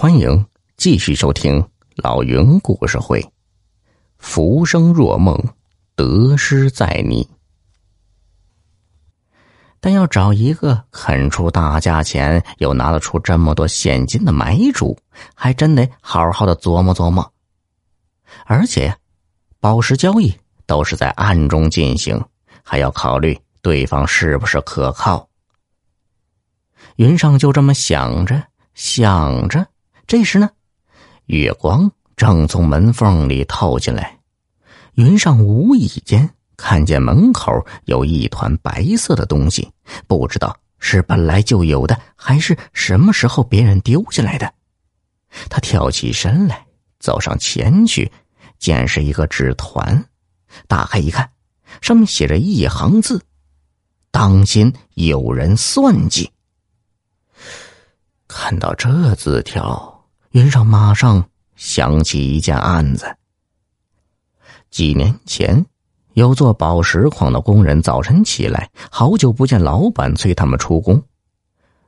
欢迎继续收听老云故事会，《浮生若梦，得失在你》。但要找一个肯出大价钱又拿得出这么多现金的买主，还真得好好的琢磨琢磨。而且，宝石交易都是在暗中进行，还要考虑对方是不是可靠。云上就这么想着，想着。这时呢，月光正从门缝里透进来，云上无意间看见门口有一团白色的东西，不知道是本来就有的，还是什么时候别人丢下来的。他跳起身来，走上前去，见是一个纸团，打开一看，上面写着一行字：“当心有人算计。”看到这字条。云上马上想起一件案子。几年前，有做宝石矿的工人早晨起来，好久不见老板，催他们出工。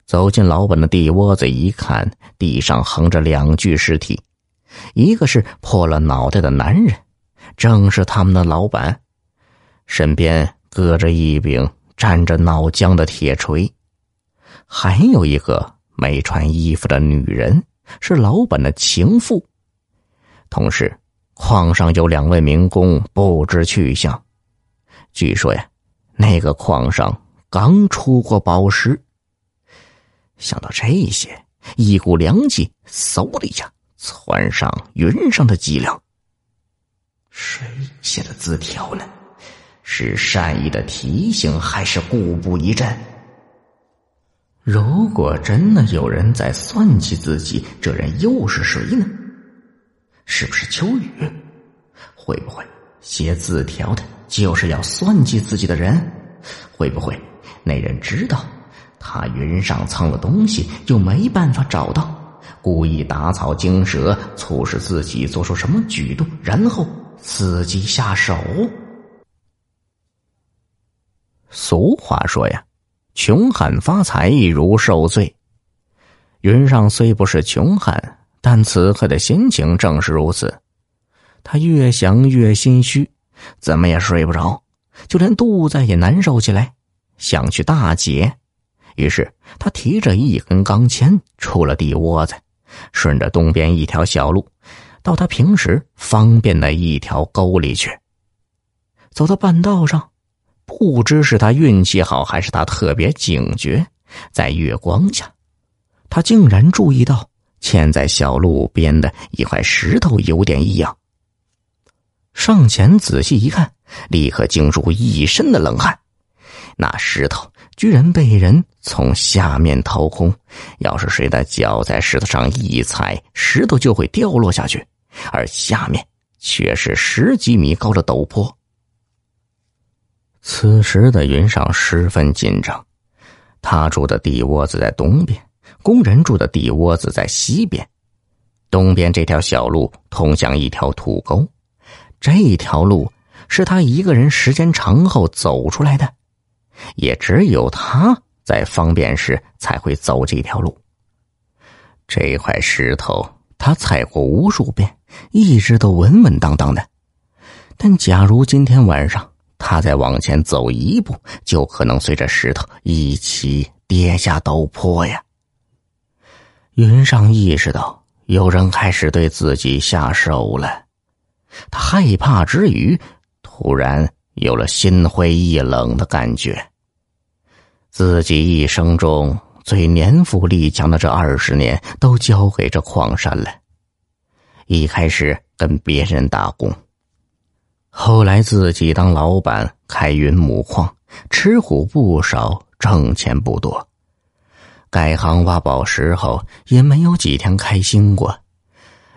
走进老板的地窝子一看，地上横着两具尸体，一个是破了脑袋的男人，正是他们的老板，身边搁着一柄沾着脑浆的铁锤；还有一个没穿衣服的女人。是老板的情妇，同时，矿上有两位民工不知去向。据说呀，那个矿上刚出过宝石。想到这些，一股凉气嗖的一下窜上云上的脊梁。谁写的字条呢？是善意的提醒，还是故布疑阵？如果真的有人在算计自己，这人又是谁呢？是不是秋雨？会不会写字条的就是要算计自己的人？会不会那人知道他云上藏了东西，又没办法找到，故意打草惊蛇，促使自己做出什么举动，然后伺机下手？俗话说呀。穷汉发财如受罪。云上虽不是穷汉，但此刻的心情正是如此。他越想越心虚，怎么也睡不着，就连肚子也难受起来，想去大解。于是他提着一根钢钎出了地窝子，顺着东边一条小路，到他平时方便的一条沟里去。走到半道上。不知是他运气好，还是他特别警觉，在月光下，他竟然注意到嵌在小路边的一块石头有点异样。上前仔细一看，立刻惊出一身的冷汗。那石头居然被人从下面掏空，要是谁的脚在石头上一踩，石头就会掉落下去，而下面却是十几米高的陡坡。此时的云上十分紧张，他住的地窝子在东边，工人住的地窝子在西边。东边这条小路通向一条土沟，这条路是他一个人时间长后走出来的，也只有他在方便时才会走这条路。这块石头他踩过无数遍，一直都稳稳当当的，但假如今天晚上。他再往前走一步，就可能随着石头一起跌下陡坡呀。云上意识到有人开始对自己下手了，他害怕之余，突然有了心灰意冷的感觉。自己一生中最年富力强的这二十年，都交给这矿山了。一开始跟别人打工。后来自己当老板开云母矿，吃苦不少，挣钱不多。改行挖宝石后，也没有几天开心过。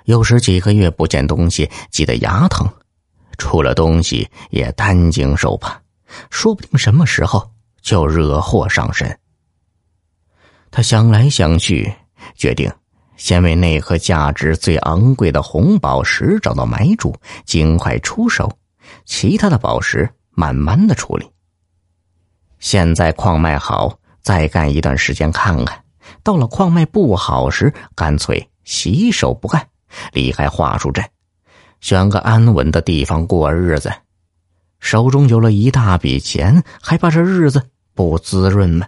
有时几个月不见东西，急得牙疼；出了东西也担惊受怕，说不定什么时候就惹祸上身。他想来想去，决定先为那颗价值最昂贵的红宝石找到买主，尽快出手。其他的宝石慢慢的处理。现在矿脉好，再干一段时间看看。到了矿脉不好时，干脆洗手不干，离开桦树镇，选个安稳的地方过日子。手中有了一大笔钱，还怕这日子不滋润吗？